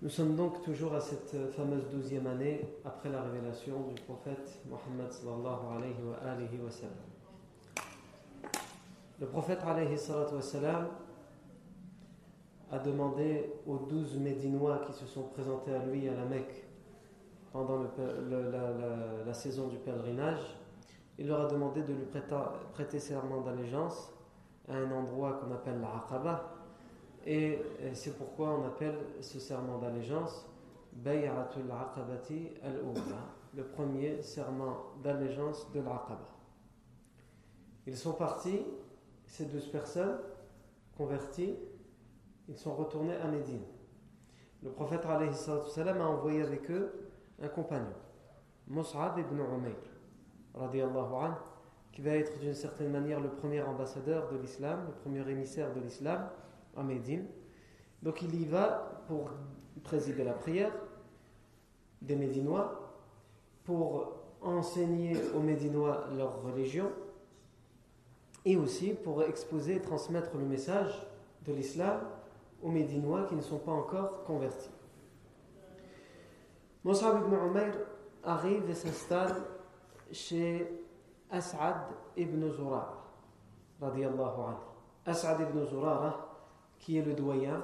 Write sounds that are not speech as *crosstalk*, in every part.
Nous sommes donc toujours à cette fameuse douzième année après la révélation du prophète Mohammed sallallahu alayhi wa. Le prophète a demandé aux douze Médinois qui se sont présentés à lui à la Mecque pendant la, saison du pèlerinage, il leur a demandé de lui prêter serment d'allégeance à un endroit qu'on appelle l'Aqaba, et c'est pourquoi on appelle ce serment d'allégeance Bay'atul Aqabati al-Ula, le premier serment d'allégeance de l'Aqaba. Ils sont partis, ces douze personnes converties, ils sont retournés à Médine. Le prophète a envoyé avec eux un compagnon, Mus'ab ibn Umayr, radiallahu anhu, qui va être d'une certaine manière le premier ambassadeur de l'islam, le premier émissaire de l'islam à Médine. Donc il y va pour présider la prière des Médinois, pour enseigner aux Médinois leur religion et aussi pour exposer et transmettre le message de l'islam aux Médinois qui ne sont pas encore convertis. Mus'ab ibn arrive et s'installe chez As'ad ibn Zurara, anhu. As'ad ibn Zurara, qui est le doyen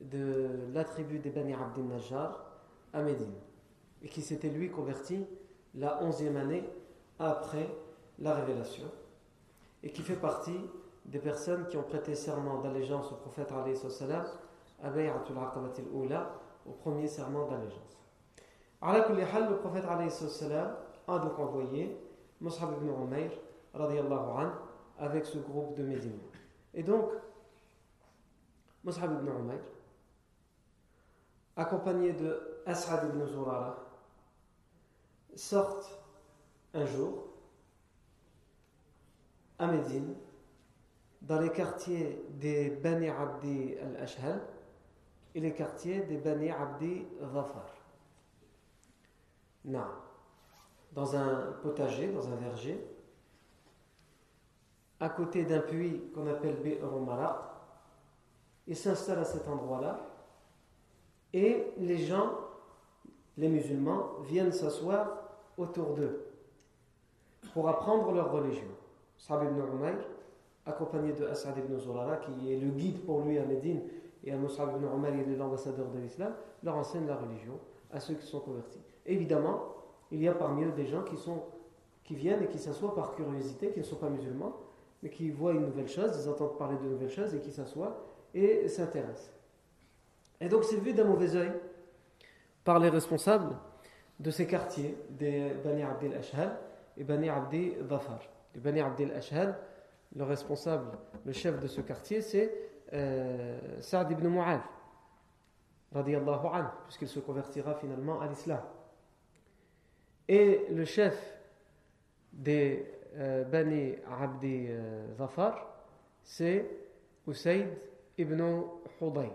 de la tribu des Bani Abdel Najjar à Médine, et qui s'était lui converti la onzième année après la révélation, et qui fait partie des personnes qui ont prêté serment d'allégeance au prophète à Bay'atul Aqabatil Oula, au premier serment d'allégeance. Le prophète a donc envoyé Mus'ab ibn Umayr anhu, avec ce groupe de Médine. Et donc, Mus'ab ibn Umayr, accompagné de As'ad ibn Zurara, sortent un jour à Médine, dans les quartiers des Bani Abdi al-Ashhal et les quartiers des Bani Abdi Zafar. Non. Dans un potager, dans un verger, à côté d'un puits qu'on appelle Be'er ils s'installent à cet endroit-là et les gens, les musulmans, viennent s'asseoir autour d'eux pour apprendre leur religion. Sa'd ibn Umayr, accompagné de As'ad ibn Zurara, qui est le guide pour lui à Médine, et à Mus'ab ibn Umayr, il est l'ambassadeur de l'islam, leur enseigne la religion à ceux qui sont convertis. Évidemment, il y a parmi eux des gens qui, sont, qui viennent et qui s'assoient par curiosité, qui ne sont pas musulmans, mais qui voient une nouvelle chose, ils entendent parler de nouvelles choses et qui s'assoient et s'intéressent. Et donc c'est vu d'un mauvais oeil par les responsables de ces quartiers, des Bani Abdel Ashhal et Bani Abdi Dhafar. Les Bani Abdel Ashhal, le responsable, le chef de ce quartier, c'est euh, Saad ibn Mu'adh, anhu, puisqu'il se convertira finalement à l'islam. Et le chef des euh, Bani Abdi euh, Zafar, c'est Usaid ibn Hudayr.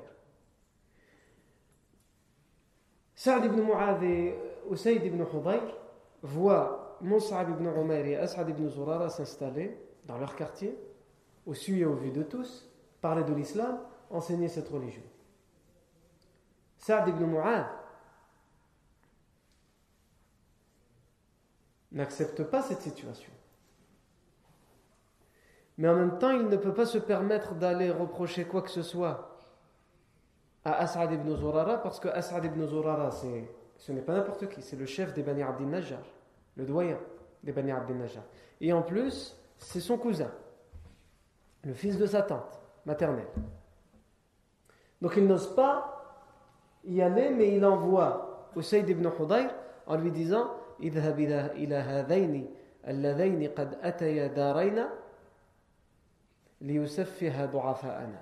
Saad ibn Mu'adh et Usayd ibn Hudayr voient Mus'ab ibn Umayr et As'ad ibn Zurara s'installer dans leur quartier, au su et au vu de tous, parler de l'islam, enseigner cette religion. Saad ibn Mu'adh n'accepte pas cette situation. Mais en même temps, il ne peut pas se permettre d'aller reprocher quoi que ce soit à As'ad ibn Zurara parce que As'ad ibn Zurara, ce n'est pas n'importe qui, c'est le chef des Bani Abdin Najjar, le doyen des Bani Abdin Najjar. Et en plus, c'est son cousin, le fils de sa tante maternelle. Donc il n'ose pas y aller, mais il envoie Usayd ibn Hudayr en lui disant اذهب إلى هذين اللذين قد أتيا دارينا ليسفه ضعفاءنا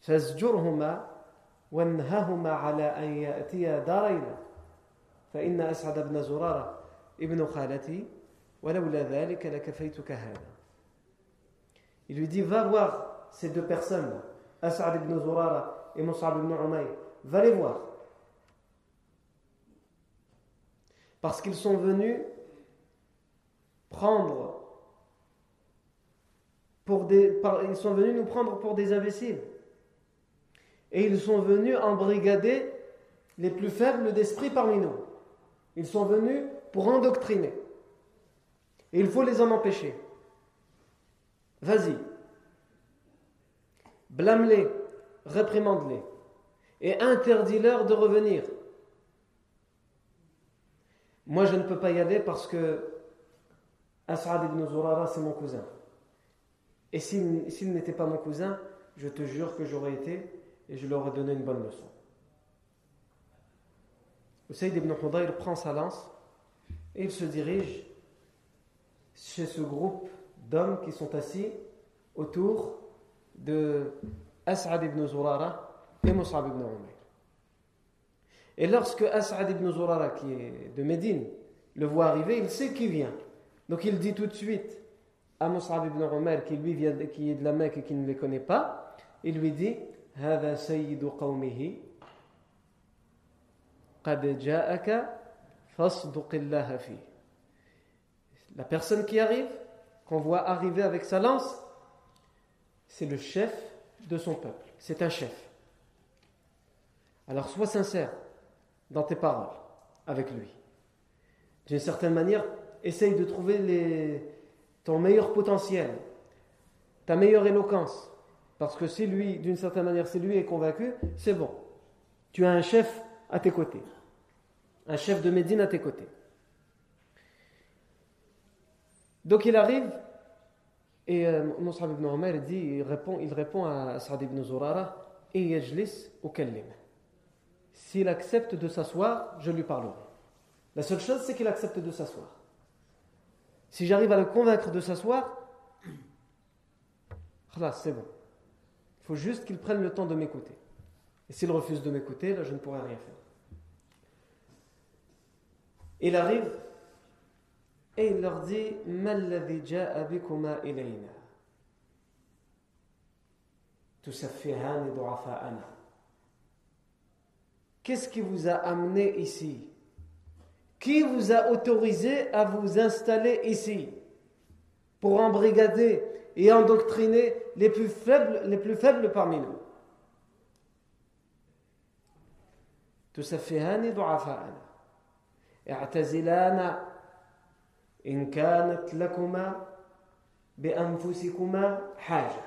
فازجرهما وانههما على أن يأتيا دارينا فإن أسعد بن زرارة ابن خالتي ولولا ذلك لكفيتك هذا Il lui dit, va voir ces deux personnes, As'ad ibn Zurara et Mus'ab ibn Umayr. Va les voir. Parce qu'ils sont venus prendre nous prendre pour des imbéciles. Et ils sont venus embrigader les plus faibles d'esprit parmi nous. Ils sont venus pour endoctriner. Et il faut les en empêcher. Vas-y. Blâme-les, réprimande-les. Et interdis-leur de revenir. Moi, je ne peux pas y aller parce que As'ad ibn Zurara, c'est mon cousin. Et s'il n'était pas mon cousin, je te jure que j'aurais été et je leur ai donné une bonne leçon. Usaid ibn Hudayr prend sa lance et il se dirige chez ce groupe d'hommes qui sont assis autour de As'ad ibn Zurara et Mus'ab ibn Umayr. Et lorsque As'ad ibn Zurara, qui est de Médine, le voit arriver, il sait qui vient. Donc il dit tout de suite à Mus'ab ibn Umayr, qui lui vient, qui est de la Mecque et qui ne les connaît pas, il lui dit هذا سيد قومه قد جاءك فاصدق الله فيه la personne qui arrive, qu'on voit arriver avec sa lance, c'est le chef de son peuple. C'est un chef. Alors sois sincère dans tes paroles avec lui. D'une certaine manière, essaye de trouver ton meilleur potentiel, ta meilleure éloquence. Parce que si lui, d'une certaine manière, si lui est convaincu, c'est bon. Tu as un chef à tes côtés. Un chef de Médine à tes côtés. Donc il arrive et euh, ibn Omar dit, il répond, il répond à Sa'd ibn Zurara et yajlis ukallim. S'il accepte de s'asseoir, je lui parlerai. La seule chose, c'est qu'il accepte de s'asseoir. Si j'arrive à le convaincre de s'asseoir, c'est bon. Il faut juste qu'il prenne le temps de m'écouter. Et s'il refuse de m'écouter, là, je ne pourrai rien faire. Il arrive et il leur dit Qu'est-ce qui vous a amené ici Qui vous a autorisé à vous installer ici pour embrigader et endoctriner les plus faibles, les plus faibles parmi nous تسفهان ضعفاءنا اعتزلانا إن كانت لكما بأنفسكما حاجة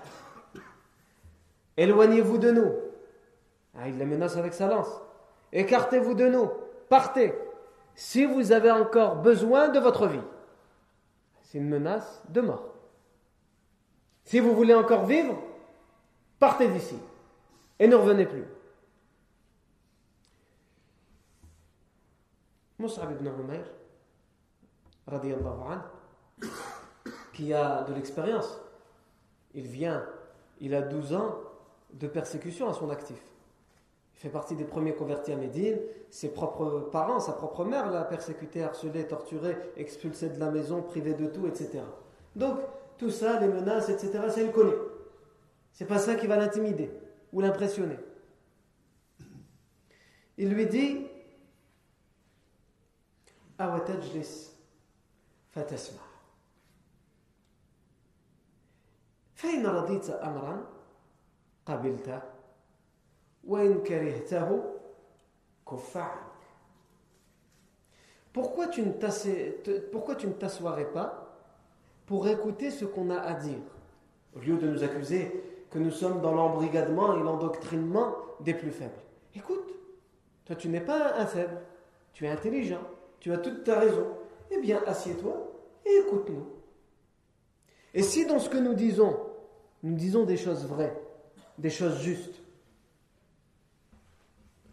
Éloignez-vous de nous. Ah, il les menace avec sa lance. Écartez-vous de nous. Partez. Si vous avez encore besoin de votre vie. C'est une menace de mort. Si vous voulez encore vivre, partez d'ici. Et ne revenez plus. Mus'ab ibn Umayr, qui a de l'expérience. Il vient, il a 12 ans de persécution à son actif Il fait partie des premiers convertis à Médine. Ses propres parents, sa propre mère l'a persécuté, harcelé, torturé, expulsé de la maison, privé de tout, etc. Donc, tout ça, les menaces, etc., ça il connaît. C'est pas ça qui va l'intimider ou l'impressionner. Il lui dit أو تجلس فتسمع فإن رضيت أمرا قبلته وإن كرهته كف عنك Pourquoi tu ne t'assoirais pas pour écouter ce qu'on a à dire Au lieu de nous accuser que nous sommes dans l'embrigadement et l'endoctrinement des plus faibles. Écoute, toi tu n'es pas un faible, tu es intelligent, tu as toute ta raison. Eh bien, assieds-toi et écoute-nous. Et si dans ce que nous disons, nous disons des choses vraies, des choses justes,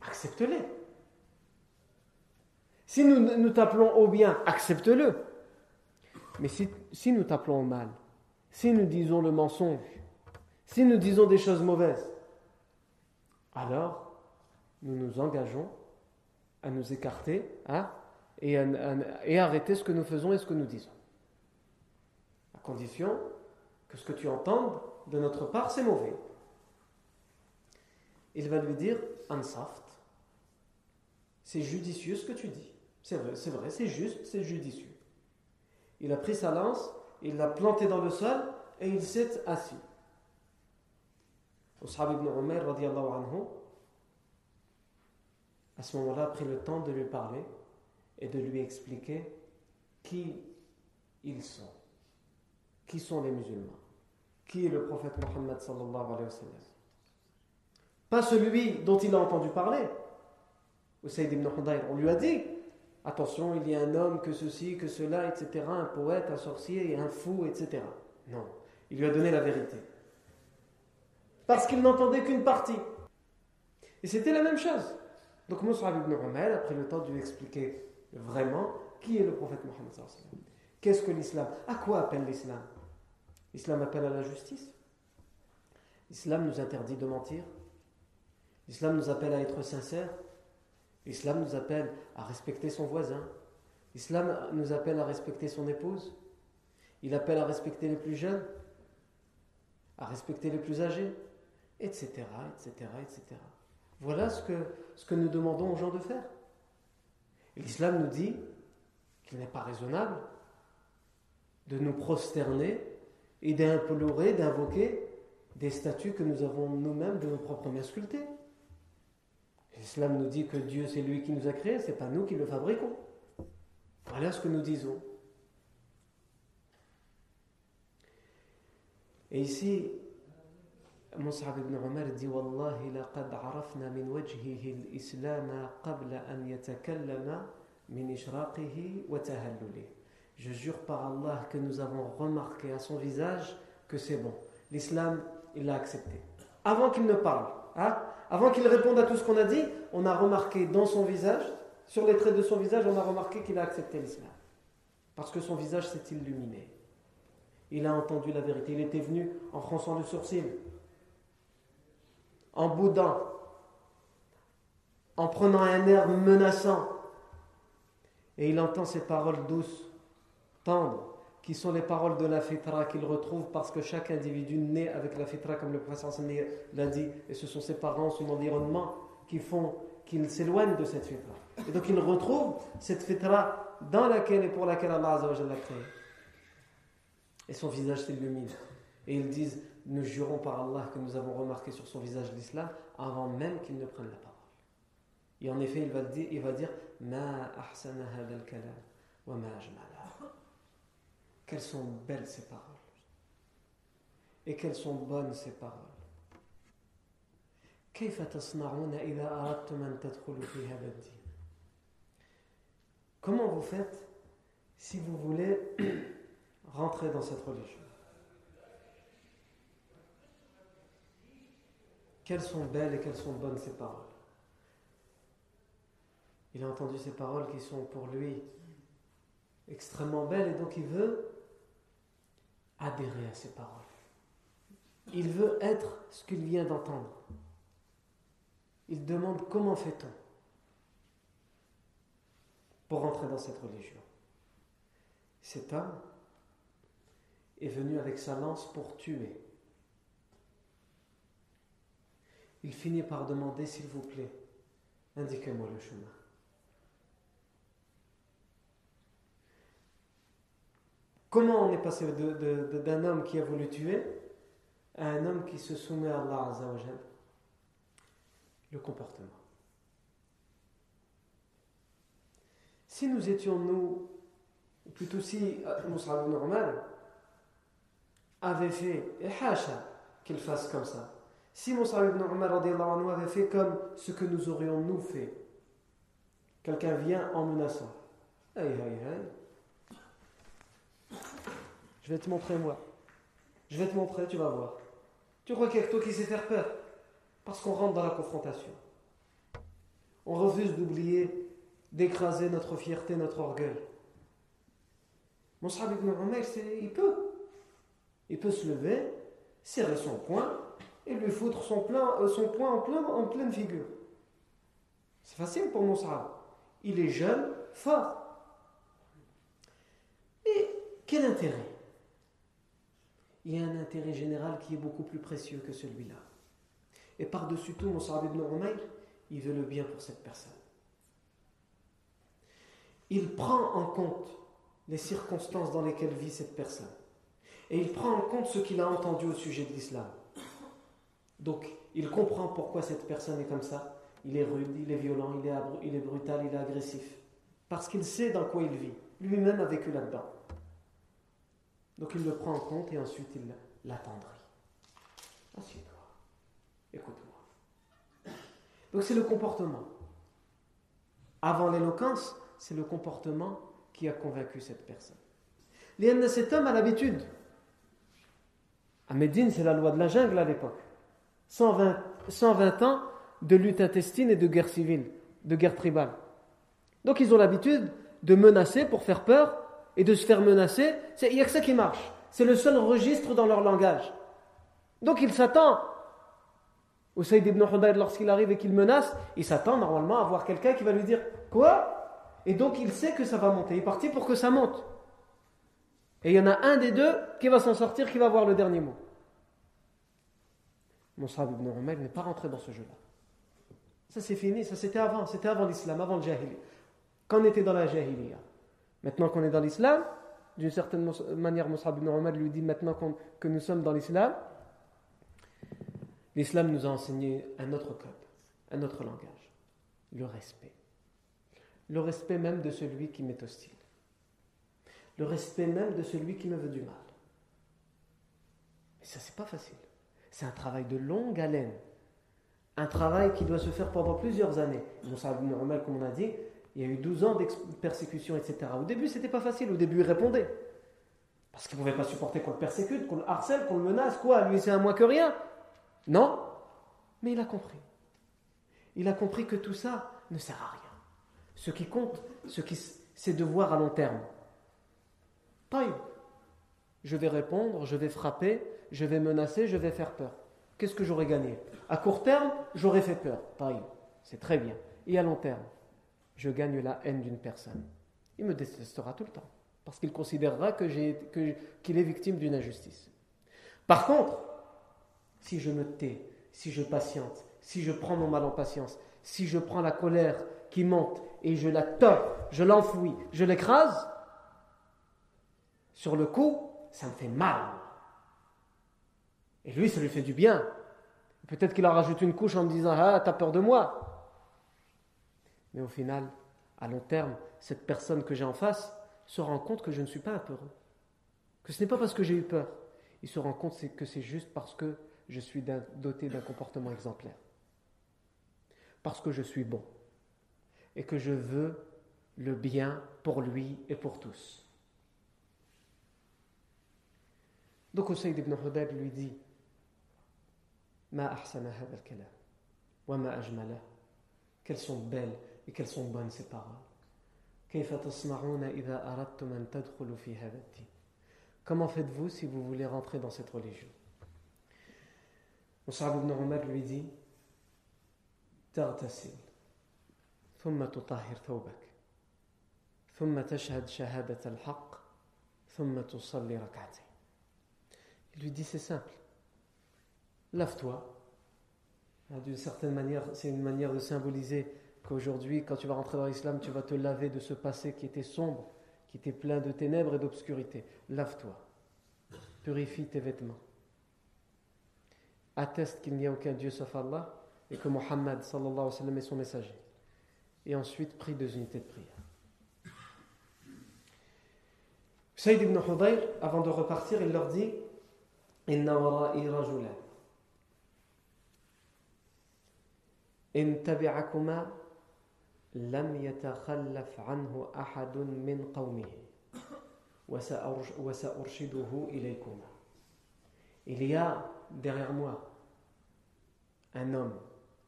accepte-les. Si nous nous t'appelons au bien, accepte-le. Mais si, nous t'appelons au mal, si nous disons le mensonge, si nous disons des choses mauvaises, alors nous nous engageons à nous écarter hein, et, à, arrêter ce que nous faisons et ce que nous disons. À condition que ce que tu entendes de notre part, c'est mauvais. Il va lui dire Ansaft, c'est judicieux ce que tu dis. C'est vrai, c'est vrai, c'est juste, c'est judicieux. Il a pris sa lance, il l'a planté dans le sol et il s'est assis. Usab ibn Umar, anhu, à ce moment-là, a pris le temps de lui parler et de lui expliquer qui ils sont, qui sont les musulmans, qui est le prophète Mohammed sallallahu alayhi wa sallam? Pas celui dont il a entendu parler. Usaid ibn on lui a dit attention, il y a un homme que ceci, que cela, etc., un poète, un sorcier, un fou, etc. Non, il lui a donné la vérité. Parce qu'il n'entendait qu'une partie. Et c'était la même chose. Donc Moussa ibn Umar a pris le temps de lui expliquer vraiment qui est le prophète Mohammed. Qu'est-ce que l'islam? À quoi appelle l'islam? L'islam appelle à la justice. L'islam nous interdit de mentir. L'islam nous appelle à être sincères. L'islam nous appelle à respecter son voisin. L'islam nous appelle à respecter son épouse. Il appelle à respecter les plus jeunes, à respecter les plus âgés, etc., etc., etc. Voilà ce que, nous demandons aux gens de faire. l'islam nous dit qu'il n'est pas raisonnable de nous prosterner et d'implorer, d'invoquer des statues que nous avons nous-mêmes de nos propres mains sculptées. L'islam nous dit que Dieu, c'est lui qui nous a créés, c'est pas nous qui le fabriquons. Voilà ce que nous disons. Et ici, Mus'ab ibn Umar dit Wallahi laqad arafna min wajhihi al-islam qabla wa. Je jure par Allah que nous avons remarqué à son visage que c'est bon. L'islam, il l'a accepté. Avant qu'il ne parle, hein, avant qu'il réponde à tout ce qu'on a dit, on a remarqué dans son visage, sur les traits de son visage, on a remarqué qu'il a accepté l'islam. Parce que son visage s'est illuminé. Il a entendu la vérité. Il était venu en fronçant le sourcil, en boudant, en prenant un air menaçant. Et il entend ces paroles douces, tendres, qui sont les paroles de la fitra qu'il retrouve parce que chaque individu naît avec la fitra, comme le professeur l'a dit, et ce sont ses parents, son environnement qui font qu'il s'éloigne de cette fitra. Et donc il retrouve cette fitra dans laquelle et pour laquelle Allah l'a créé. Et son visage s'illumine. Et ils disent Nous jurons par Allah que nous avons remarqué sur son visage l'islam avant même qu'il ne prenne la parole. Et en effet, il va dire, il va kalam wa quelles sont belles ces paroles. Et quelles sont bonnes ces paroles. Comment vous faites si vous voulez *clears throat* rentrer dans cette religion? Quelles sont belles et quelles sont bonnes ces paroles Il a entendu ces paroles qui sont pour lui extrêmement belles et donc il veut adhérer à ces paroles. Il veut être ce qu'il vient d'entendre. Il demande comment fait-on pour entrer dans cette religion. Cet homme est venu avec sa lance pour tuer. Il finit par demander, s'il vous plaît, indiquez-moi le chemin. Comment on est passé d'un homme qui a voulu tuer à un homme qui se soumet à Allah Azzawajal Le comportement. Si nous étions, nous, plutôt si euh, Moussa normal avait fait, et hacha qu'il fasse comme ça, si Moussa ibn Umar avait fait comme ce que nous aurions nous fait, quelqu'un vient en menaçant, je vais te montrer moi, je vais te montrer, tu vas voir. Tu crois qu'il y a que toi qui sais faire peur? Parce qu'on rentre dans la confrontation. On refuse d'oublier, d'écraser notre fierté, notre orgueil. Moussa ibn Umar, il peut. Il peut se lever, serrer son poing et lui foutre son, plein, euh, poing en, plein, en pleine figure. C'est facile pour Moussa. Il est jeune, fort. Et quel intérêt? Il y a un intérêt général qui est beaucoup plus précieux que celui-là. Et par-dessus tout, Moussa ibn Umayr, il veut le bien pour cette personne. Il prend en compte les circonstances dans lesquelles vit cette personne. Et il prend en compte ce qu'il a entendu au sujet de l'islam. Donc, il comprend pourquoi cette personne est comme ça. Il est rude, il est violent, il est, il est brutal, il est agressif. Parce qu'il sait dans quoi il vit. Lui-même a vécu là-dedans. Donc il le prend en compte et ensuite il l'attendrit. Assieds-toi. Écoute-moi. Donc c'est le comportement. Avant l'éloquence, c'est le comportement qui a convaincu cette personne. Cet homme a l'habitude. À Médine, c'est la loi de la jungle à l'époque. 120, 120 ans de lutte intestine et de guerre civile, de guerre tribale. Donc ils ont l'habitude de menacer pour faire peur et de se faire menacer. Il n'y a que ça qui marche. C'est le seul registre dans leur langage. Donc il s'attend. Saïd ibn Hudayr, lorsqu'il arrive et qu'il menace, il s'attend normalement à voir quelqu'un qui va lui dire Quoi? Et donc il sait que ça va monter. Il est parti pour que ça monte. Et il y en a un des deux qui va s'en sortir, qui va avoir le dernier mot. Moussab ibn Umar n'est pas rentré dans ce jeu-là. Ça c'est fini, ça c'était avant, c'était avant l'islam, avant le jahili. Quand on était dans la jahiliya? Maintenant qu'on est dans l'islam, d'une certaine manière, Moussab ibn Umar lui dit maintenant que nous sommes dans l'islam, l'islam nous a enseigné un autre code, un autre langage, le respect. Le respect même de celui qui m'est hostile. Le respect même de celui qui me veut du mal. Mais ça, c'est pas facile. C'est un travail de longue haleine. Un travail qui doit se faire pendant plusieurs années. Moussa ibn normal, comme on a dit, il y a eu 12 ans de persécution, etc. Au début, c'était pas facile. Au début, il répondait. Parce qu'il ne pouvait pas supporter qu'on le persécute, qu'on le harcèle, qu'on le menace. Quoi Lui, c'est un moins que rien. Non. Mais il a compris. Il a compris que tout ça ne sert à rien. Ce qui compte, ce qui, c'est de voir à long terme. Paille. Je vais répondre, je vais frapper, je vais menacer, je vais faire peur. Qu'est-ce que j'aurais gagné? À court terme, j'aurais fait peur. Pareil, c'est très bien. Et à long terme, je gagne la haine d'une personne. Il me détestera tout le temps, parce qu'il considérera qu'il est victime d'une injustice. Par contre, si je me tais, si je patiente, si je prends mon mal en patience, si je prends la colère qui monte et je la tords, je l'enfouis, je l'écrase, sur le coup, ça me fait mal. Et lui, ça lui fait du bien. Peut-être qu'il a rajouté une couche en me disant Ah, t'as peur de moi. Mais au final, à long terme, cette personne que j'ai en face se rend compte que je ne suis pas apeureux. Que ce n'est pas parce que j'ai eu peur. Il se rend compte que c'est juste parce que je suis doté d'un comportement exemplaire. Parce que je suis bon. Et que je veux le bien pour lui et pour tous. Donc Usaid ibn Hudayr lui dit Quelles sont belles et quelles sont bonnes ces paroles. كيف تصنعون إذا أردتم أن تدخلوا في هذا الدين Comment faites-vous si vous voulez rentrer dans cette religion Mus'ab ibn Umar lui dit تغتسل ثم تطهر ثوبك ثم تشهد شهادة الحق ثم تصلي ركعتين Il lui dit c'est simple. Lave-toi. D'une certaine manière, c'est une manière de symboliser qu'aujourd'hui, quand tu vas rentrer dans l'islam, tu vas te laver de ce passé qui était sombre, qui était plein de ténèbres et d'obscurité. Lave-toi, purifie tes vêtements, atteste qu'il n'y a aucun Dieu sauf Allah et que Mohammed est son messager. Et ensuite, prie deux unités de prière. Saïd ibn Hudayr, avant de repartir, il leur dit Inna wara'i rajulan. In لم يتخلف عنه أحد من قومه وسأرشده إليكما Il y a derrière moi un homme,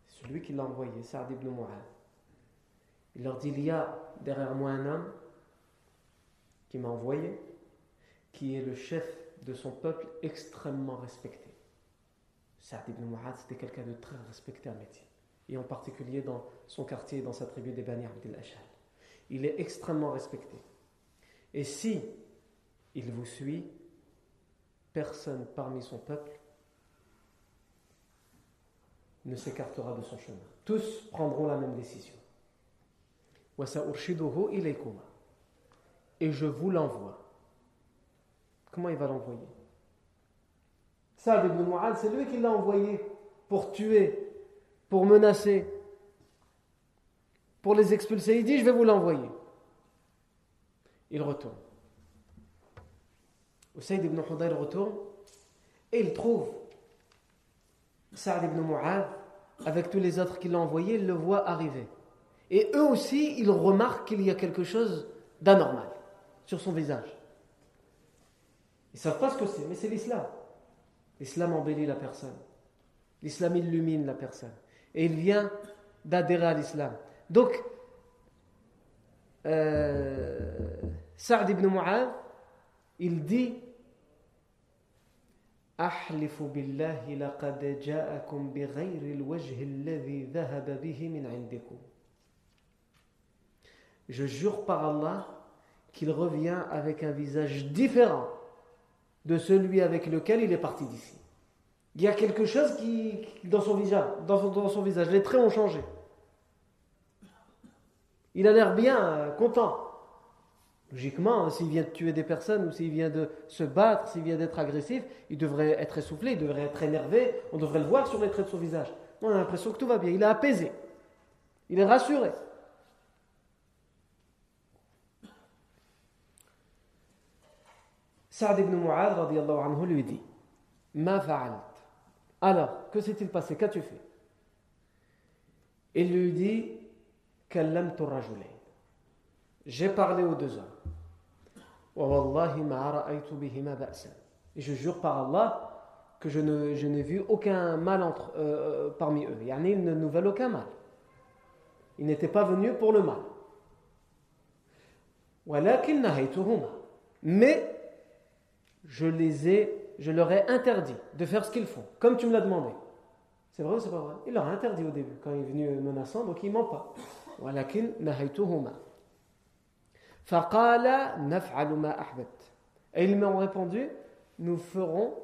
celui qui l'a envoyé, Saad ibn Mu'ad. Il leur dit Il y a derrière moi un homme qui m'a envoyé, qui est le chef de son peuple extrêmement respecté. Saad ibn Mu'ad, c'était quelqu'un de très respecté à Médine, et en particulier dans son quartier, dans sa tribu des Bani Abdel Ashal. Il est extrêmement respecté. Et si il vous suit, personne parmi son peuple ne s'écartera de son chemin. Tous prendront la même décision. Et je vous l'envoie. Comment il va l'envoyer? Saad ibn c'est lui qui l'a envoyé pour tuer, pour menacer, pour les expulser. Il dit Je vais vous l'envoyer. Il retourne. Saïd ibn Hudayr retourne et il trouve Saad ibn Mu'ad, avec tous les autres qui l'ont envoyé, le voit arriver. Et eux aussi, ils remarquent qu'il y a quelque chose d'anormal sur son visage. Ils ne savent pas ce que c'est, mais c'est l'islam. L'islam embellit la personne. L'islam illumine la personne Et il vient d'adhérer à l'islam. Donc, euh, Saad ibn Mu'ad, il dit أحلف بالله لقد جاءكم بغير الوجه الذي ذهب به من عندكم Je jure par Allah qu'il revient avec un visage différent de celui avec lequel il est parti d'ici. Il y a quelque chose qui, dans son visage, dans son, visage, les traits ont changé. Il a l'air bien, euh, content. Logiquement, s'il vient de tuer des personnes ou s'il vient de se battre, s'il vient d'être agressif, il devrait être essoufflé, il devrait être énervé, on devrait le voir sur les traits de son visage. On a l'impression que tout va bien, il est apaisé, il est rassuré. Saad ibn Mu'ad anhu, lui dit Ma fa'alt Alors, que s'est-il passé? Qu'as-tu fait? Il lui dit j'ai parlé aux deux hommes. Et je jure par Allah que je, n'ai vu aucun mal entre, euh, euh, parmi eux. Ils ne nous veulent aucun mal. Ils n'étaient pas venus pour le mal. Mais je les ai, je leur ai interdit de faire ce qu'ils font, comme tu me l'as demandé. C'est vrai ou c'est pas vrai? Il leur a interdit au début, quand il est venu menaçant, donc il ne ment pas. Et ils m'ont répondu, nous ferons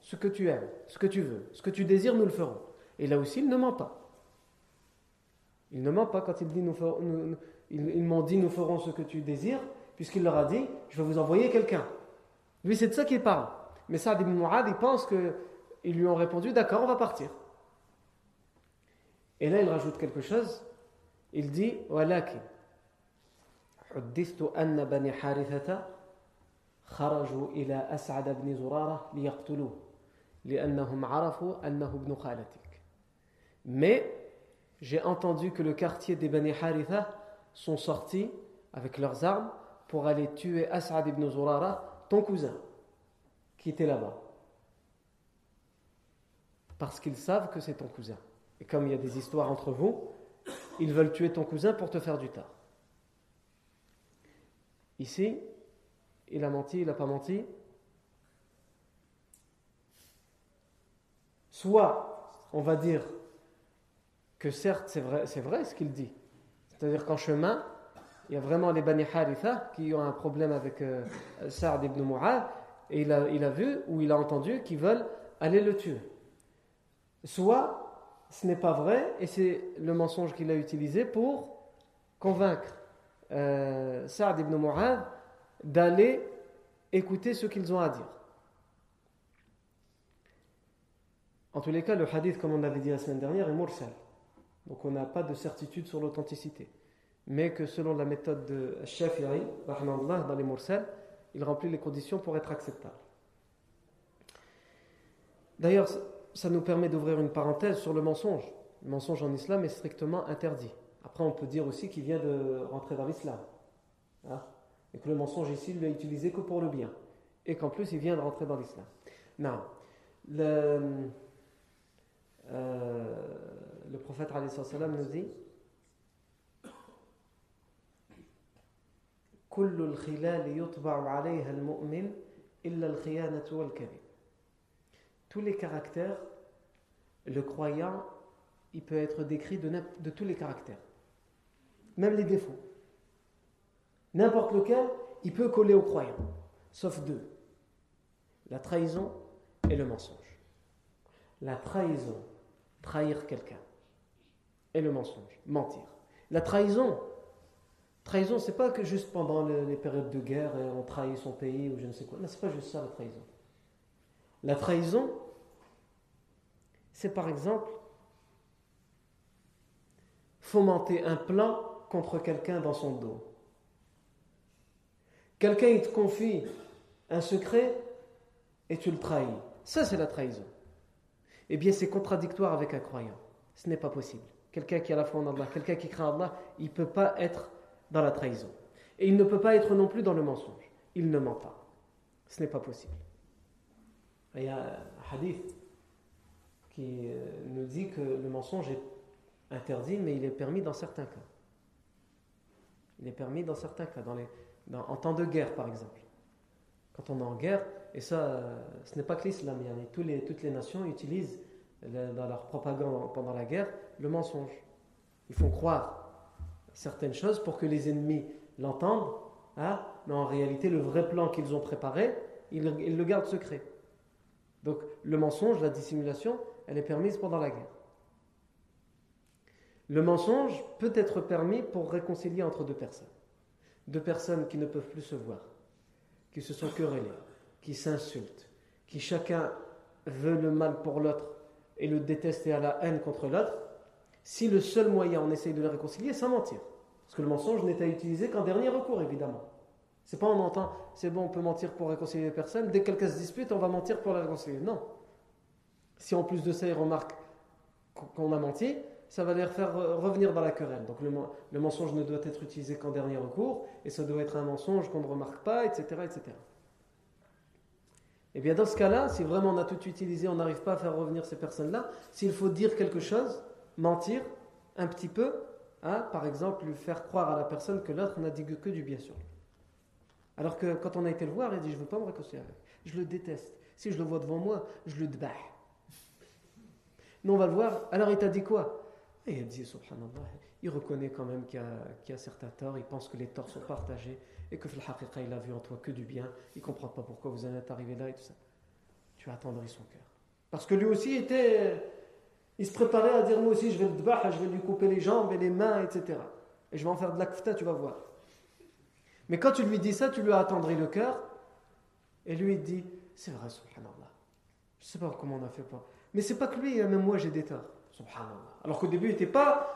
ce que tu aimes, ce que tu veux, ce que tu désires, nous le ferons. Et là aussi, il ne ment pas. Il ne ment pas quand il dit nous, ils, m'ont dit nous ferons ce que tu désires, puisqu'il leur a dit je vais vous envoyer quelqu'un. Lui, c'est de ça qu'il parle. Mais Saad ibn Mu'ad, il pense qu'ils lui ont répondu d'accord, on va partir. Et là, il rajoute quelque chose. Il dit Walakin. حدثت أن بني حارثة خرجوا إلى أسعد بن زرارة ليقتلوه لأنهم عرفوا أنه ابن خالتك Mais j'ai entendu que le quartier des Bani Haritha sont sortis avec leurs armes pour aller tuer As'ad ibn Zurara, ton cousin, qui là-bas. Parce qu'ils savent que c'est ton cousin. Et comme il y a des histoires entre vous, ils veulent tuer ton cousin pour te faire du tort. Ici, il a menti, il n'a pas menti. Soit, on va dire que certes, c'est vrai, c'est vrai ce qu'il dit. C'est-à-dire qu'en chemin, il y a vraiment les Bani Haritha qui ont un problème avec euh, ibn Mu'ad et il a, vu ou il a entendu qu'ils veulent aller le tuer. Soit, ce n'est pas vrai et c'est le mensonge qu'il a utilisé pour convaincre euh, Saad ibn Mu'ad d'aller écouter ce qu'ils ont à dire. En tous les cas, le hadith, comme on avait dit la semaine dernière, est mursal. Donc on n'a pas de certitude sur l'authenticité. Mais que selon la méthode de Shafi'i, dans les mursal, il remplit les conditions pour être acceptable. D'ailleurs, ça nous permet d'ouvrir une parenthèse sur le mensonge. Le mensonge en islam est strictement interdit. Après, on peut dire aussi qu'il vient de rentrer dans l'islam. Hein, et que le mensonge ici, il l'a utilisé que pour le bien. Et qu'en plus, il vient de rentrer dans l'islam. Non. Le, euh, le prophète nous dit tous les caractères le croyant il peut être décrit de, de tous les caractères même les défauts n'importe lequel il peut coller au croyant sauf deux la trahison et le mensonge la trahison trahir quelqu'un. Et le mensonge, mentir. La trahison, trahison, c'est pas que juste pendant les, périodes de guerre, on trahit son pays ou je ne sais quoi. Non, c'est pas juste ça la trahison. La trahison, c'est par exemple fomenter un plan contre quelqu'un dans son dos. Quelqu'un, il te confie un secret et tu le trahis. Ça, c'est la trahison eh bien c'est contradictoire avec un croyant. Ce n'est pas possible. Quelqu'un qui a la foi en Allah, quelqu'un qui craint Allah, il ne peut pas être dans la trahison. Et il ne peut pas être non plus dans le mensonge. Il ne ment pas. Ce n'est pas possible. Il y a un hadith qui euh, nous dit que le mensonge est interdit, mais il est permis dans certains cas. Il est permis dans certains cas, dans les, en temps de guerre par exemple. Quand on est en guerre, et ça, ce n'est pas que l'islam, toutes les nations utilisent dans leur propagande pendant la guerre le mensonge. Ils font croire certaines choses pour que les ennemis l'entendent, hein, mais en réalité, le vrai plan qu'ils ont préparé, ils, ils le gardent secret. Donc, le mensonge, la dissimulation, elle est permise pendant la guerre. Le mensonge peut être permis pour réconcilier entre deux personnes. Deux personnes qui ne peuvent plus se voir, qui se sont querellées, qui s'insultent, qui chacun veut le mal pour l'autre et le déteste et a la haine contre l'autre, si le seul moyen on essaye de les réconcilier, c'est mentir. Parce que le mensonge n'est à utiliser qu'en dernier recours, évidemment. C'est pas on entend, c'est bon, on peut mentir pour réconcilier les personnes, dès que quelqu'un se dispute, on va mentir pour les réconcilier. Non. Si en plus de ça, ils remarquent qu'on a menti, ça va les faire revenir dans la querelle. Donc le, le mensonge ne doit être utilisé qu'en dernier recours, et ça doit être un mensonge qu'on ne remarque pas, etc. etc. Et eh bien dans ce cas-là, si vraiment on a tout utilisé, on n'arrive pas à faire revenir ces personnes-là, s'il faut dire quelque chose, mentir un petit peu, hein, par exemple, lui faire croire à la personne que l'autre n'a dit que du bien lui. Alors que quand on a été le voir, il dit Je ne veux pas me réconcilier avec. Je le déteste. Si je le vois devant moi, je le dbah. Nous, on va le voir. Alors il t'a dit quoi? Et il dit Subhanallah, il reconnaît quand même qu'il y, a certains torts, il pense que les torts sont partagés et que le il a vu en toi que du bien, il ne comprend pas pourquoi vous en êtes arrivé là et tout ça. Tu as attendri son cœur. Parce que lui aussi était. Il se préparait à dire Moi aussi, je vais le dbah, je vais lui couper les jambes et les mains, etc. Et je vais en faire de la tu vas voir. Mais quand tu lui dis ça, tu lui as attendri le cœur. Et lui, il dit C'est vrai, subhanallah. Je sais pas comment on a fait pas. Mais c'est pas que lui, hein, même moi, j'ai des torts. Subhanallah. Alors qu'au début, il n'était pas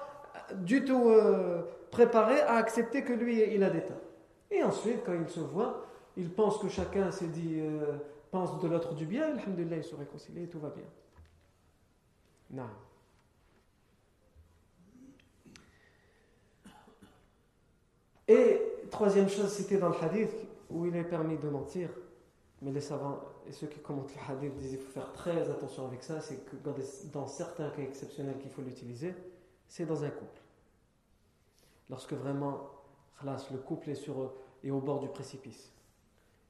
du tout euh, préparé à accepter que lui, il a des torts. Et ensuite, quand ils se voient, ils pensent que chacun s'est dit, euh, pense de l'autre du bien, alhamdulillah, ils se réconcilient et tout va bien. Et troisième chose, c'était dans le hadith où il est permis de mentir. Mais les savants et ceux qui commentent le hadith disent qu'il faut faire très attention avec ça. C'est que dans, certains cas exceptionnels qu'il faut l'utiliser, c'est dans un couple. Lorsque vraiment, le couple est sur et au bord du précipice.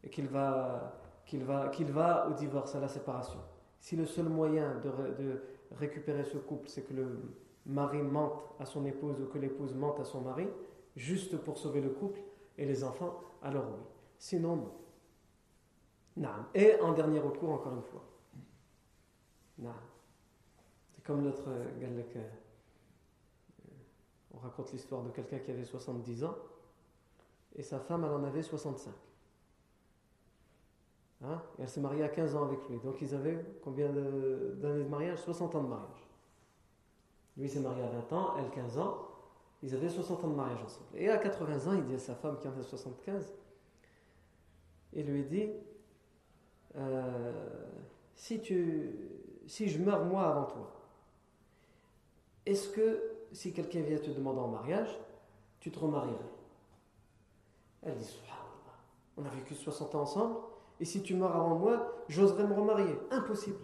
Et qu'il va, qu'il va, qu'il va au divorce, à la séparation. Si le seul moyen de récupérer ce couple, c'est que le mari mente à son épouse ou que l'épouse mente à son mari, juste pour sauver le couple et les enfants, alors oui. Sinon, non. Et en dernier recours, encore une fois. Non. C'est comme l'autre. Euh, on raconte l'histoire de quelqu'un qui avait 70 ans et sa femme, elle en avait 65. Hein? Elle s'est mariée à 15 ans avec lui. Donc ils avaient combien d'années de mariage? 60 ans de mariage. Lui s'est marié à 20 ans, elle 15 ans. Ils avaient 60 ans de mariage ensemble. Et à 80 ans, il dit à sa femme qui en a 75, il lui dit euh, si je meurs moi avant toi, est-ce que si quelqu'un vient te demander en mariage, tu te remarierais? Elle dit on a vécu 60 ans ensemble, et si tu meurs avant moi, j'oserais me remarier. Impossible.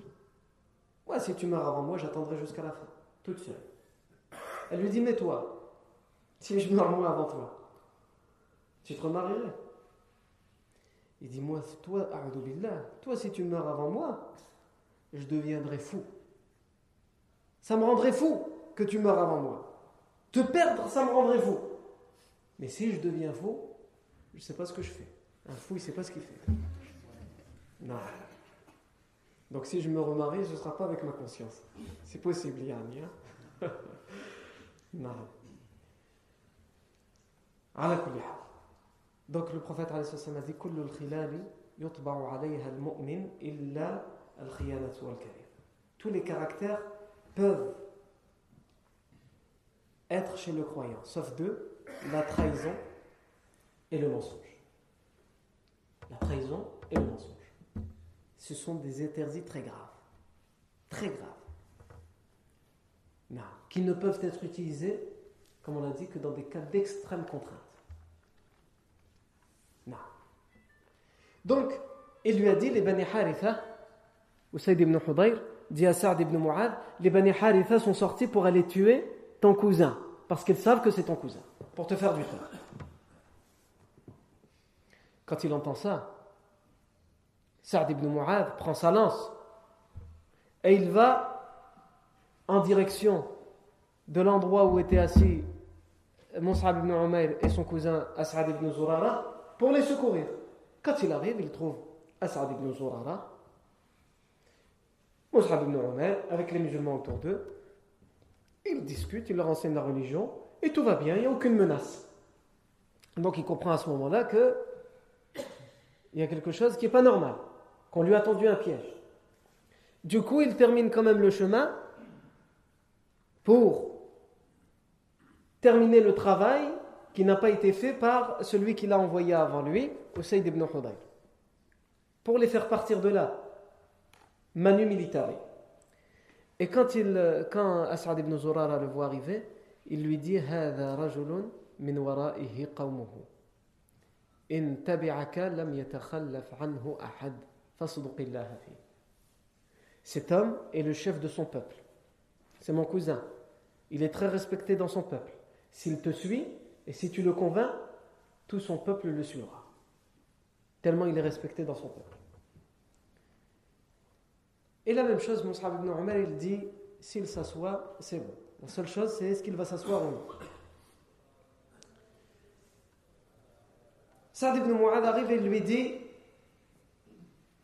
Ouais, si tu meurs avant moi, j'attendrai jusqu'à la fin, toute seule. Elle lui dit Mais toi, si je meurs moi avant toi, tu te remarierais? Il dit Moi, toi, billah, toi, si tu meurs avant moi, je deviendrai fou. Ça me rendrait fou que tu meurs avant moi. Te perdre, ça me rendrait fou. Mais si je deviens fou, je ne sais pas ce que je fais. Un fou, il ne sait pas ce qu'il fait. Donc si je me remarie, ce ne sera pas avec ma conscience. C'est possible, Yann. Hein. *laughs* Donc le prophète a dit Tous les caractères peuvent être chez le croyant, sauf deux, la trahison et le mensonge. La trahison et le mensonge. Ce sont des interdits très graves. Très graves. Non. Qui ne peuvent être utilisés, comme on l'a dit, que dans des cas d'extrême contrainte. Non. Donc, il lui a dit, les Bani Haritha, Saïd ibn Hudayr, dit à Sa'd ibn Mu'ad, les Bani Haritha sont sortis pour aller tuer ton cousin, parce qu'ils savent que c'est ton cousin, pour te faire du tort. Quand il entend ça, Sa'd ibn Mu'ad prend sa lance et il va en direction de l'endroit où étaient assis Mus'ab ibn Umayr et son cousin As'ad ibn Zurara pour les secourir. Quand il arrive, il trouve As'ad ibn Zurara, Mus'ab ibn Umayr avec les musulmans autour d'eux. Ils discutent, ils leur enseignent la religion et tout va bien, il n'y a aucune menace. Donc il comprend à ce moment-là que il y a quelque chose qui n'est pas normal, qu'on lui a tendu un piège. Du coup, il termine quand même le chemin pour terminer le travail qui n'a pas été fait par celui qui l'a envoyé avant lui, Usayd ibn Hudayr. Pour les faire partir de là, manu militari. Et quand, il, quand As'ad ibn Zurara le voit arriver, il lui dit هذا رجل من ورائه قومه إن تبعك لم يتخلف عنه أحد فاصدق الله فيه cet homme est le chef de son peuple. C'est mon cousin. Il est très respecté dans son peuple. S'il te suit et si tu le convaincs, tout son peuple le suivra. Tellement il est respecté dans son peuple. Et la même chose, Moussa ibn Omar, il dit s'il s'assoit, c'est bon. La seule chose, c'est est-ce qu'il va s'asseoir ou non. Saad ibn Mu'ad arrive et lui dit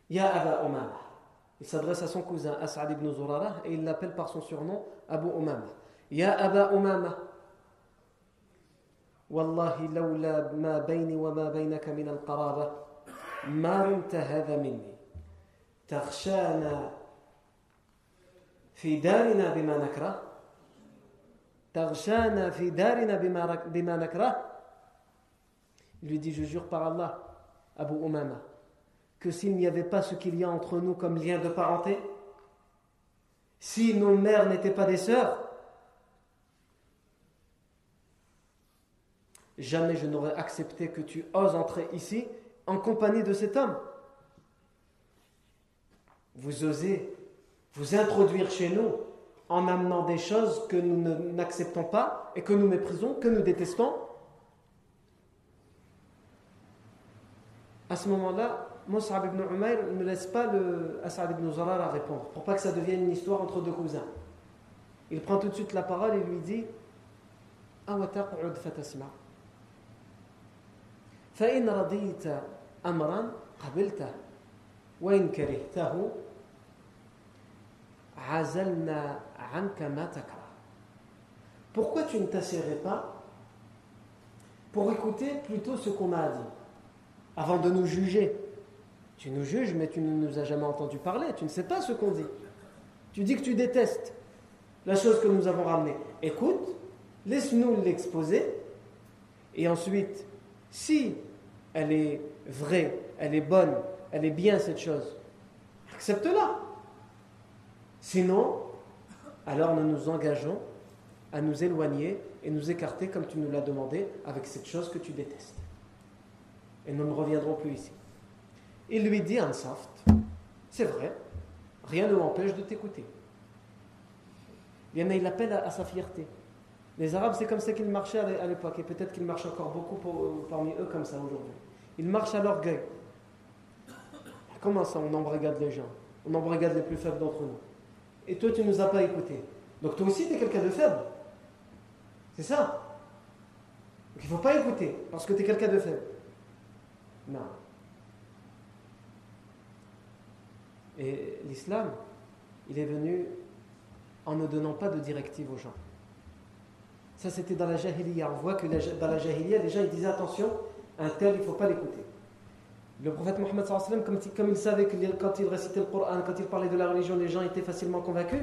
Ya Aba Umama. Il s'adresse à son cousin As'ad ibn Zurara et il l'appelle par son surnom Abu Umama. Ya Aba Umama. والله لولا ما بيني وما بينك من القرابة ما رمت هذا مني تخشانا في دارنا بما نكره تغشانا في دارنا بما نكره Il lui dit, je jure par Allah, Abu Umama, que s'il n'y avait pas ce qu'il y a entre nous comme lien de parenté, si nos mères n'étaient pas des sœurs, jamais je n'aurais accepté que tu oses entrer ici en compagnie de cet homme. Vous osez vous introduire chez nous en amenant des choses que nous n'acceptons pas et que nous méprisons, que nous détestons. À ce moment-là, Mus'ab ibn Umayr ne laisse pas le As'ad ibn Zarara répondre, pour pas que ça devienne une histoire entre deux cousins. Il prend tout de suite la parole et lui dit فإن رضيت أمرا قبلته وإن كرهته عزلنا عنك ما تكره Pourquoi tu ne t'asserais pas pour écouter plutôt ce qu'on a dit avant de nous juger Tu nous juges, mais tu ne nous as jamais entendu parler. Tu ne sais pas ce qu'on dit. Tu dis que tu détestes la chose que nous avons ramenée. Écoute, laisse-nous l'exposer. Et ensuite, si elle est vraie, elle est bonne, elle est bien cette chose, accepte-la. Sinon, alors nous nous engageons à nous éloigner et nous écarter comme tu nous l'as demandé avec cette chose que tu détestes. Et nous ne reviendrons plus ici. Il lui dit Ansaft, c'est vrai, rien ne m'empêche de t'écouter. Il appelle à, sa fierté. Les Arabes, c'est comme ça qu'ils marchaient à l'époque, et peut-être qu'ils marchent encore beaucoup parmi eux comme ça aujourd'hui. Ils marchent à l'orgueil. Comment ça, on embrigade les gens? On embrigade les plus faibles d'entre nous. Et toi, tu ne nous as pas écoutés. Donc toi aussi, tu es quelqu'un de faible. C'est ça. Il ne faut pas écouter, parce que tu es quelqu'un de faible. Non. Et l'islam, il est venu en ne donnant pas de directive aux gens. Ça, c'était dans la jahiliya. On voit que dans la jahiliya, les gens ils disaient attention, un tel, il ne faut pas l'écouter. Le prophète Mohammed, comme, comme il savait que quand il récitait le Coran, quand il parlait de la religion, les gens étaient facilement convaincus,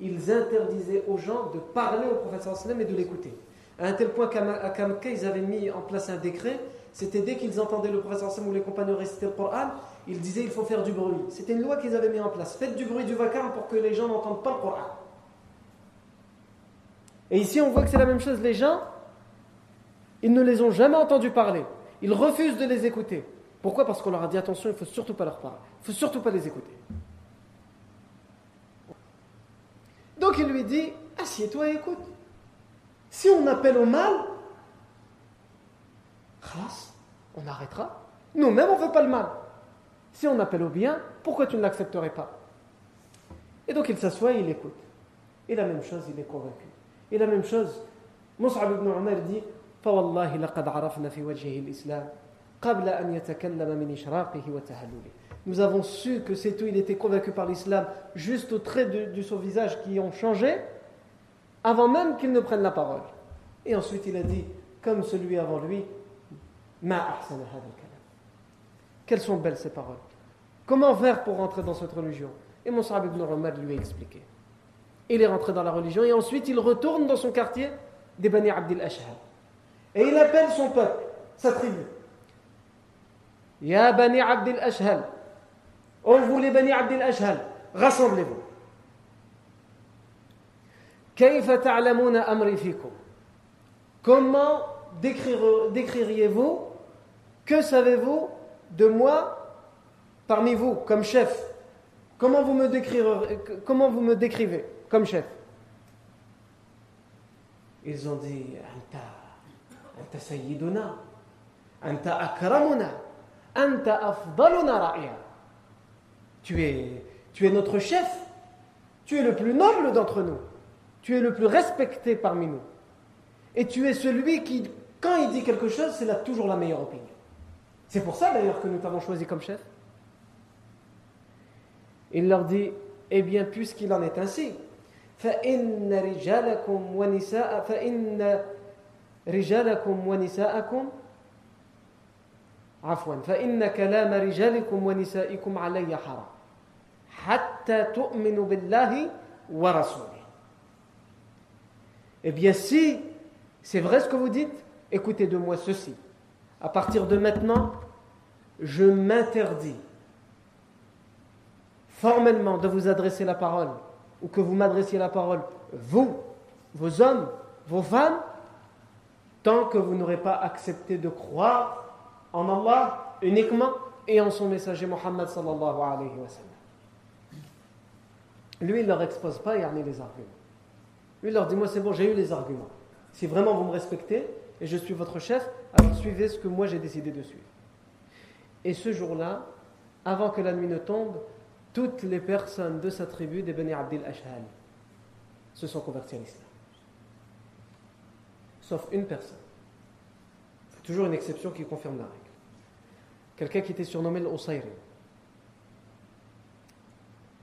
ils interdisaient aux gens de parler au prophète et de l'écouter. À un tel point qu'à Mecca, ils avaient mis en place un décret, c'était dès qu'ils entendaient le prophète ou les compagnons réciter le Coran, ils disaient il faut faire du bruit. C'était une loi qu'ils avaient mis en place. Faites du bruit du vacarme pour que les gens n'entendent pas le Coran. Et ici, on voit que c'est la même chose. Les gens, ils ne les ont jamais entendus parler. Ils refusent de les écouter. Pourquoi? Parce qu'on leur a dit attention, il faut surtout pas leur parler. Il ne faut surtout pas les écouter. Donc il lui dit assieds-toi et écoute. Si on appelle au mal, on arrêtera. Nous-mêmes, on ne veut pas le mal. Si on appelle au bien, pourquoi tu ne l'accepterais pas? Et donc il s'assoit et il écoute. Et la même chose, il est convaincu. Et la même chose, Mus'ab ibn Umar dit Nous avons su que c'est tout, il était convaincu par l'islam juste au trait de, son visage qui ont changé avant même qu'il ne prenne la parole. Et ensuite il a dit, comme celui avant lui, Quelles sont belles ces paroles. Comment faire pour rentrer dans cette religion? Et Mus'ab ibn Umar lui a expliqué. Il est rentré dans la religion et ensuite il retourne dans son quartier des Bani Abdil Ashhal. Et il appelle son peuple, sa tribu. Ya Bani Abdil Ashhal. Oh vous les Bani Abdil Ashhal, rassemblez-vous. Comment décririez-vous Que savez-vous de moi parmi vous comme chef? Comment vous me, décrivez comme chef? Ils ont dit Anta, Anta Sayyiduna, Anta Akramuna, Anta Afdaluna. Tu es, tu es notre chef, tu es le plus noble d'entre nous, tu es le plus respecté parmi nous. Et tu es celui qui, quand il dit quelque chose, c'est là toujours la meilleure opinion. C'est pour ça d'ailleurs que nous t'avons choisi comme chef. Il leur dit, eh bien, puisqu'il en est ainsi, فإن رجالكم ونساء فإن رجالكم ونساءكم عفوا فإن كلام رجالكم ونسائكم علي حرام حتى تؤمنوا بالله ورسوله Eh bien, si c'est vrai ce que vous dites, écoutez de moi ceci. À partir de maintenant, je m'interdis formellement de vous adresser la parole ou que vous m'adressiez la parole, vous, vos hommes, vos femmes, tant que vous n'aurez pas accepté de croire en Allah uniquement et en son messager Muhammad sallallahu. Lui, il ne leur expose pas, a les arguments. Lui, il leur dit, moi c'est bon, j'ai eu les arguments. Si vraiment vous me respectez et je suis votre chef, alors suivez ce que moi j'ai décidé de suivre. Et ce jour-là, avant que la nuit ne tombe, toutes les personnes de sa tribu des Bani Abdil Ashhal se sont converties à l'islam. Sauf une personne. Toujours une exception qui confirme la règle. Quelqu'un qui était surnommé l'Usayri.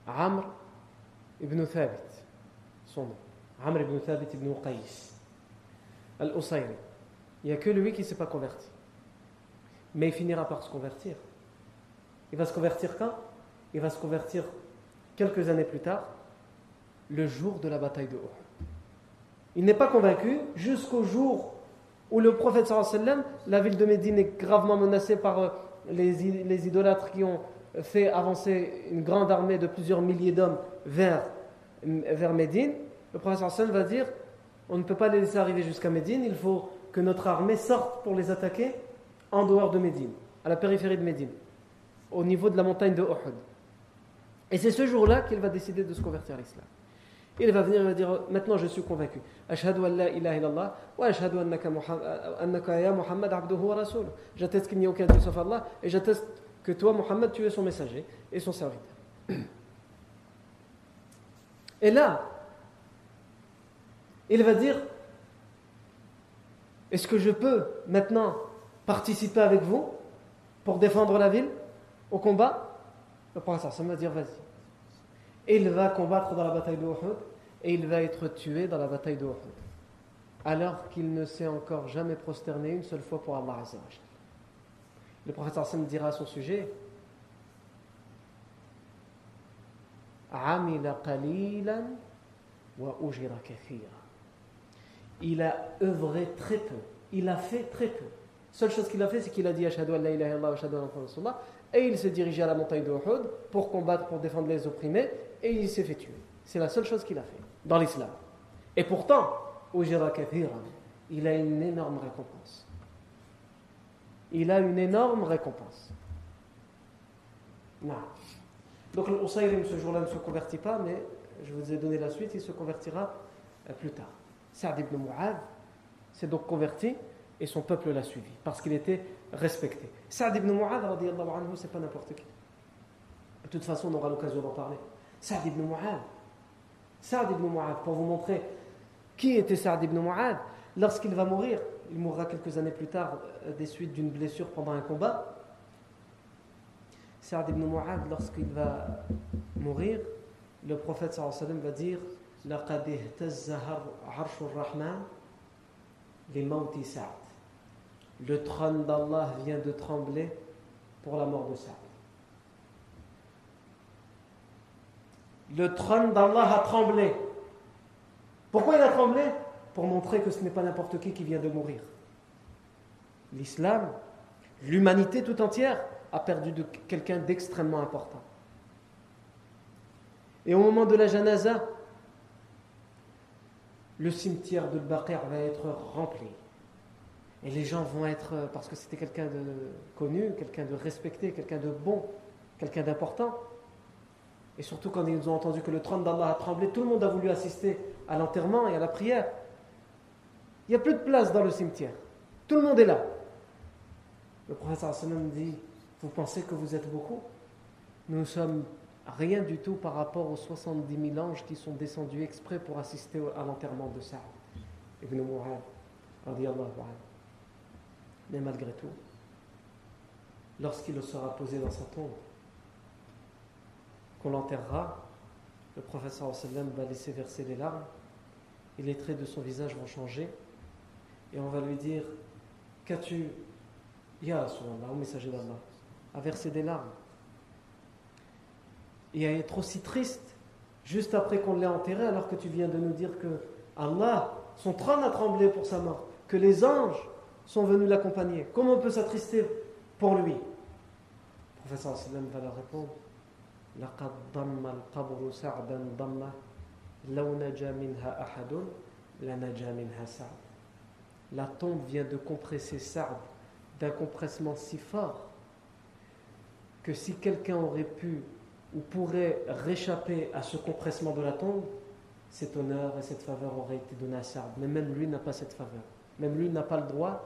Amr ibn Thabit, son nom. Amr ibn Thabit ibn Qais. Al-Usayri. Il n'y a que lui qui ne s'est pas converti. Mais il finira par se convertir. Il va se convertir quand? Il va se convertir quelques années plus tard, le jour de la bataille de Uhud. Il n'est pas convaincu jusqu'au jour où le prophète sallam, la ville de Médine est gravement menacée par euh, les, les idolâtres qui ont fait avancer une grande armée de plusieurs milliers d'hommes vers, vers Médine. Le prophète sallam va dire on ne peut pas les laisser arriver jusqu'à Médine, il faut que notre armée sorte pour les attaquer en dehors de Médine, à la périphérie de Médine, au niveau de la montagne de Uhud. Et c'est ce jour-là qu'il va décider de se convertir à l'islam. Il va venir et va dire Maintenant je suis convaincu. Ashhadu an la ilaha wa ashhadu annaka Muhammad abduhu wa. J'atteste qu'il n'y a aucun Dieu sauf Allah et j'atteste que toi, Muhammad, tu es son messager et son serviteur. Et là, il va dire Est-ce que je peux maintenant participer avec vous pour défendre la ville au combat? Le prophète va dire Vas-y. Il va combattre dans la bataille de et il va être tué dans la bataille de. Alors qu'il ne s'est encore jamais prosterné une seule fois pour Allah Azzawajal. Le prophète Hassan dira à son sujet Il a œuvré très peu. Il a fait très peu. Seule chose qu'il a fait, c'est qu'il a dit Ashhadu an la ilaha illallah ashhadu et il s'est dirigé à la montagne de Uhud pour combattre, pour défendre les opprimés, et il s'est fait tuer. C'est la seule chose qu'il a fait dans l'islam. Et pourtant, il a une énorme récompense. Il a une énorme récompense. Non. Donc le ce jour-là ne se convertit pas, mais je vous ai donné la suite, il se convertira euh, plus tard. Saad ibn Mu'ad s'est donc converti et son peuple l'a suivi parce qu'il était respecté. Saad ibn Mu'ad, c'est pas n'importe qui. De toute façon, on aura l'occasion d'en parler. Saad ibn Mu'ad. Saad ibn Mu'ad, pour vous montrer qui était Saad ibn Mu'ad, lorsqu'il va mourir, il mourra quelques années plus tard euh, des suites d'une blessure pendant un combat. Saad ibn Mu'ad, lorsqu'il va mourir, le prophète sallam va dire لقد اهتز عرش الرحمن لموت سعد le trône d'Allah vient de trembler pour la mort de Saad. Le trône d'Allah a tremblé. Pourquoi il a tremblé Pour montrer que ce n'est pas n'importe qui qui vient de mourir. L'islam, l'humanité tout entière, a perdu de quelqu'un d'extrêmement important. Et au moment de la janaza, le cimetière de Baqir va être rempli. Et les gens vont être, euh, parce que c'était quelqu'un de connu, quelqu'un de respecté, quelqu'un de bon, quelqu'un d'important. Et surtout quand ils ont entendu que le trône d'Allah a tremblé, tout le monde a voulu assister à l'enterrement et à la prière. Il n'y a plus de place dans le cimetière. Tout le monde est là. Le sallam dit Vous pensez que vous êtes beaucoup? Nous sommes rien du tout par rapport aux 70 000 anges qui sont descendus exprès pour assister à l'enterrement de Sa'd ibn Mu'ad. Mais malgré tout, lorsqu'il sera posé dans sa tombe, qu'on l'enterrera, le professeur va laisser verser les larmes et les traits de son visage vont changer et on va lui dire Qu'as-tu, Ya Rasulallah, au messager d'Allah, à verser des larmes? Et à être aussi triste juste après qu'on l'ait enterré alors que tu viens de nous dire que Allah, son trône a tremblé pour sa mort, que les anges sont venus l'accompagner. Comment on peut s'attrister pour lui? Le professeur sallam va leur répondre. La tombe vient de compresser Sa'd d'un compressement si fort que si quelqu'un aurait pu ou pourrait réchapper à ce compressement de la tombe, cet honneur et cette faveur auraient été donnés à Sa'd. Mais même lui n'a pas cette faveur. Même lui n'a pas le droit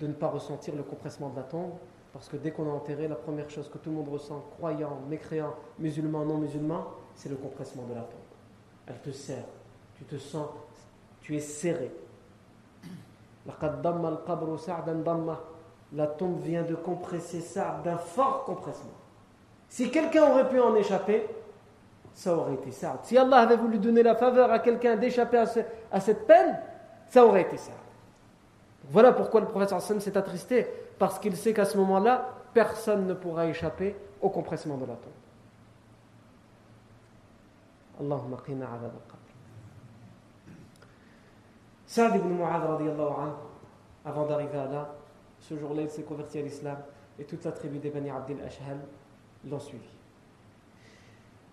de ne pas ressentir le compressement de la tombe, parce que dès qu'on a enterré, la première chose que tout le monde ressent, croyant, mécréant, musulman, non musulman, c'est le compressement de la tombe. Elle te serre, tu te sens, tu es serré. La tombe vient de compresser ça d'un fort compressement. Si quelqu'un aurait pu en échapper, ça aurait été ça. Si Allah avait voulu donner la faveur à quelqu'un d'échapper à, cette peine, ça aurait été ça. Voilà pourquoi le prophète s'est attristé, parce qu'il sait qu'à ce moment-là, personne ne pourra échapper au compressement de la tombe. Allahumma qina adab al-qabr. Saad ibn Mu'adh avant d'arriver à là, ce jour-là, il s'est converti à l'islam et toute la tribu des Bani Abdel Ashhal l'ont suivi.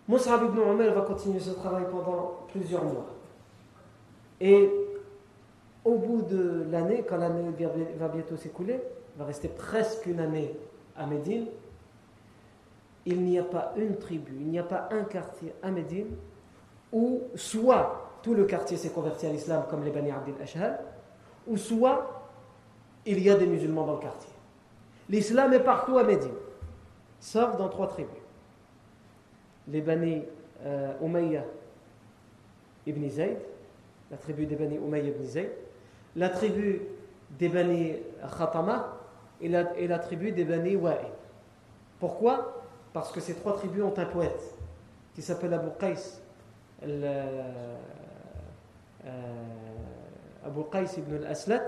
Mus'ab ibn Umar va continuer ce travail pendant plusieurs mois. Et au bout de l'année, quand l'année va bientôt s'écouler, va rester presque une année à Médine, il n'y a pas une tribu, il n'y a pas un quartier à Médine où soit tout le quartier s'est converti à l'islam comme les Bani Abdel Ashhal, ou soit il y a des musulmans dans le quartier. L'islam est partout à Médine, sauf dans trois tribus. Les Bani euh, Umayya ibn Zayd, la tribu des Bani Umayya ibn Zayd, la tribu des Bani Khatama et la, tribu des Bani Wa'il. Pourquoi? Parce que ces trois tribus ont un poète qui s'appelle Abu Qais, euh, Abu Qais ibn al-Aslat,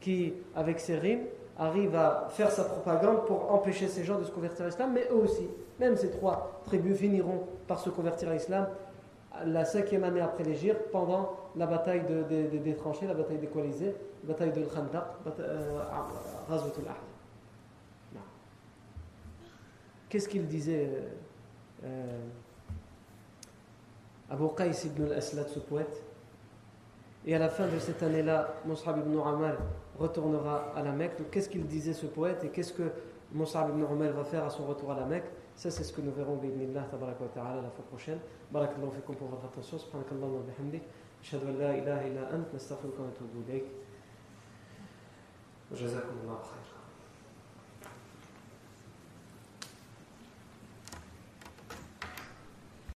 qui, avec ses rimes, arrive à faire sa propagande pour empêcher ces gens de se convertir à l'islam, mais eux aussi, même ces trois tribus finiront par se convertir à l'islam la cinquième année après l'Égypte, pendant la bataille des tranchées, la bataille des coalisés, la bataille de Khandaq, euh. Qu'est-ce qu'il disait euh, euh, Abu Qais ibn al-Aslat, ce poète? Et à la fin de cette année-là, Mus'ab ibn Umar retournera à la Mecque. Qu'est-ce qu'il disait ce poète et qu'est-ce que Mus'ab ibn Umar va faire à son retour à la Mecque Ça, c'est ce que nous verrons bi'idnillah tabaraka wa ta'ala la fois prochaine. Barakallahu fikum pour votre attention. Subhanakallah wa bihamdik. أشهد أن لا إله إلا أنت نستغفرك ونتوب إليك وجزاكم الله خيرا